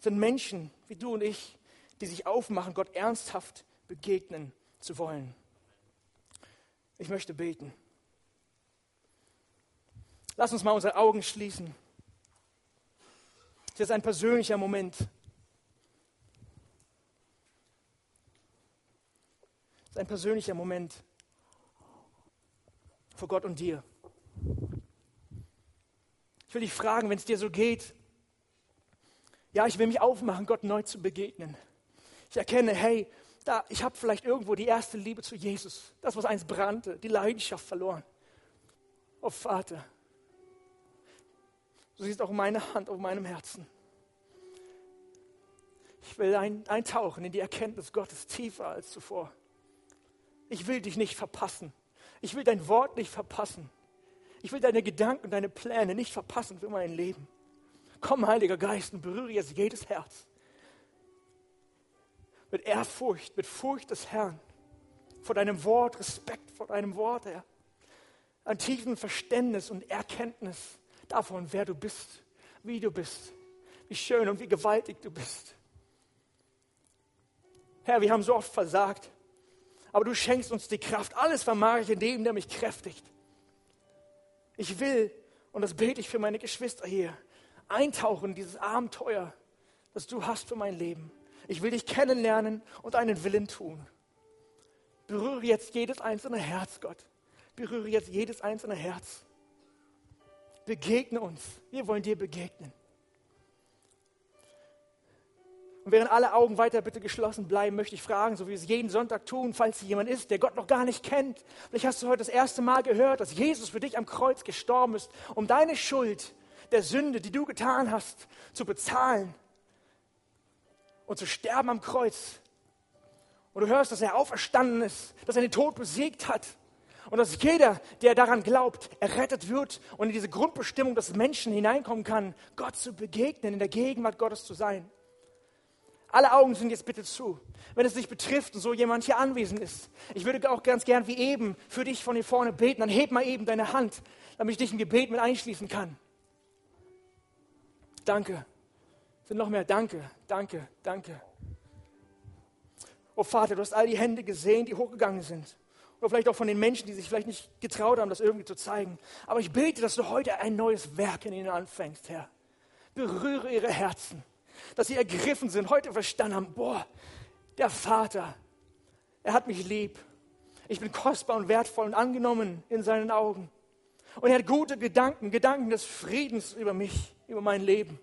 sind Menschen wie du und ich, die sich aufmachen, Gott ernsthaft begegnen zu wollen. Ich möchte beten. Lass uns mal unsere Augen schließen. Das ist ein persönlicher Moment. Das ist ein persönlicher Moment vor Gott und dir. Ich will dich fragen, wenn es dir so geht, ja, ich will mich aufmachen, Gott neu zu begegnen. Ich erkenne, hey, da, ich habe vielleicht irgendwo die erste Liebe zu Jesus, das, was einst brannte, die Leidenschaft verloren. Oh Vater, Du siehst auch meine Hand auf meinem Herzen. Ich will ein, eintauchen in die Erkenntnis Gottes tiefer als zuvor. Ich will dich nicht verpassen. Ich will dein Wort nicht verpassen. Ich will deine Gedanken, deine Pläne nicht verpassen für mein Leben. Komm, Heiliger Geist, und berühre jetzt jedes Herz. Mit Ehrfurcht, mit Furcht des Herrn. Vor deinem Wort, Respekt vor deinem Wort, Herr. An tiefem Verständnis und Erkenntnis davon, wer du bist, wie du bist, wie schön und wie gewaltig du bist. Herr, wir haben so oft versagt, aber du schenkst uns die Kraft. Alles vermag ich in dem, der mich kräftigt. Ich will, und das bete ich für meine Geschwister hier, eintauchen in dieses Abenteuer, das du hast für mein Leben. Ich will dich kennenlernen und einen Willen tun. Berühre jetzt jedes einzelne Herz, Gott. Berühre jetzt jedes einzelne Herz. Begegne uns. Wir wollen dir begegnen. Und während alle Augen weiter bitte geschlossen bleiben, möchte ich fragen, so wie wir es jeden Sonntag tun, falls hier jemand ist, der Gott noch gar nicht kennt. Vielleicht hast du heute das erste Mal gehört, dass Jesus für dich am Kreuz gestorben ist, um deine Schuld der Sünde, die du getan hast, zu bezahlen und zu sterben am Kreuz. Und du hörst, dass er auferstanden ist, dass er den Tod besiegt hat und dass jeder, der daran glaubt, errettet wird und in diese Grundbestimmung des Menschen hineinkommen kann, Gott zu begegnen, in der Gegenwart Gottes zu sein. Alle Augen sind jetzt bitte zu. Wenn es dich betrifft und so jemand hier anwesend ist, ich würde auch ganz gern wie eben für dich von hier vorne beten. Dann heb mal eben deine Hand, damit ich dich im Gebet mit einschließen kann. Danke. Sind noch mehr? Danke, danke, danke. Oh Vater, du hast all die Hände gesehen, die hochgegangen sind. Oder vielleicht auch von den Menschen, die sich vielleicht nicht getraut haben, das irgendwie zu zeigen. Aber ich bete, dass du heute ein neues Werk in ihnen anfängst, Herr. Berühre ihre Herzen, dass sie ergriffen sind, heute verstanden haben, boah, der Vater, er hat mich lieb. Ich bin kostbar und wertvoll und angenommen in seinen Augen. Und er hat gute Gedanken, Gedanken des Friedens über mich, über mein Leben.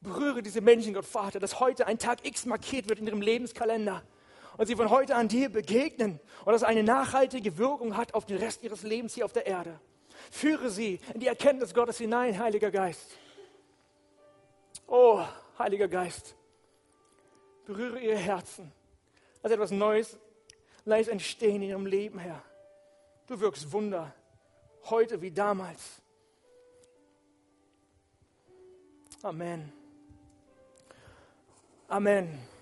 Berühre diese Menschen, Gott Vater, dass heute ein Tag X markiert wird in ihrem Lebenskalender und sie von heute an dir begegnen und das eine nachhaltige Wirkung hat auf den Rest ihres Lebens hier auf der Erde. Führe sie in die Erkenntnis Gottes hinein, Heiliger Geist. Oh, Heiliger Geist, berühre ihre Herzen, dass etwas Neues leicht entstehen in ihrem Leben, Herr. Du wirkst Wunder, heute wie damals. Amen. Amen.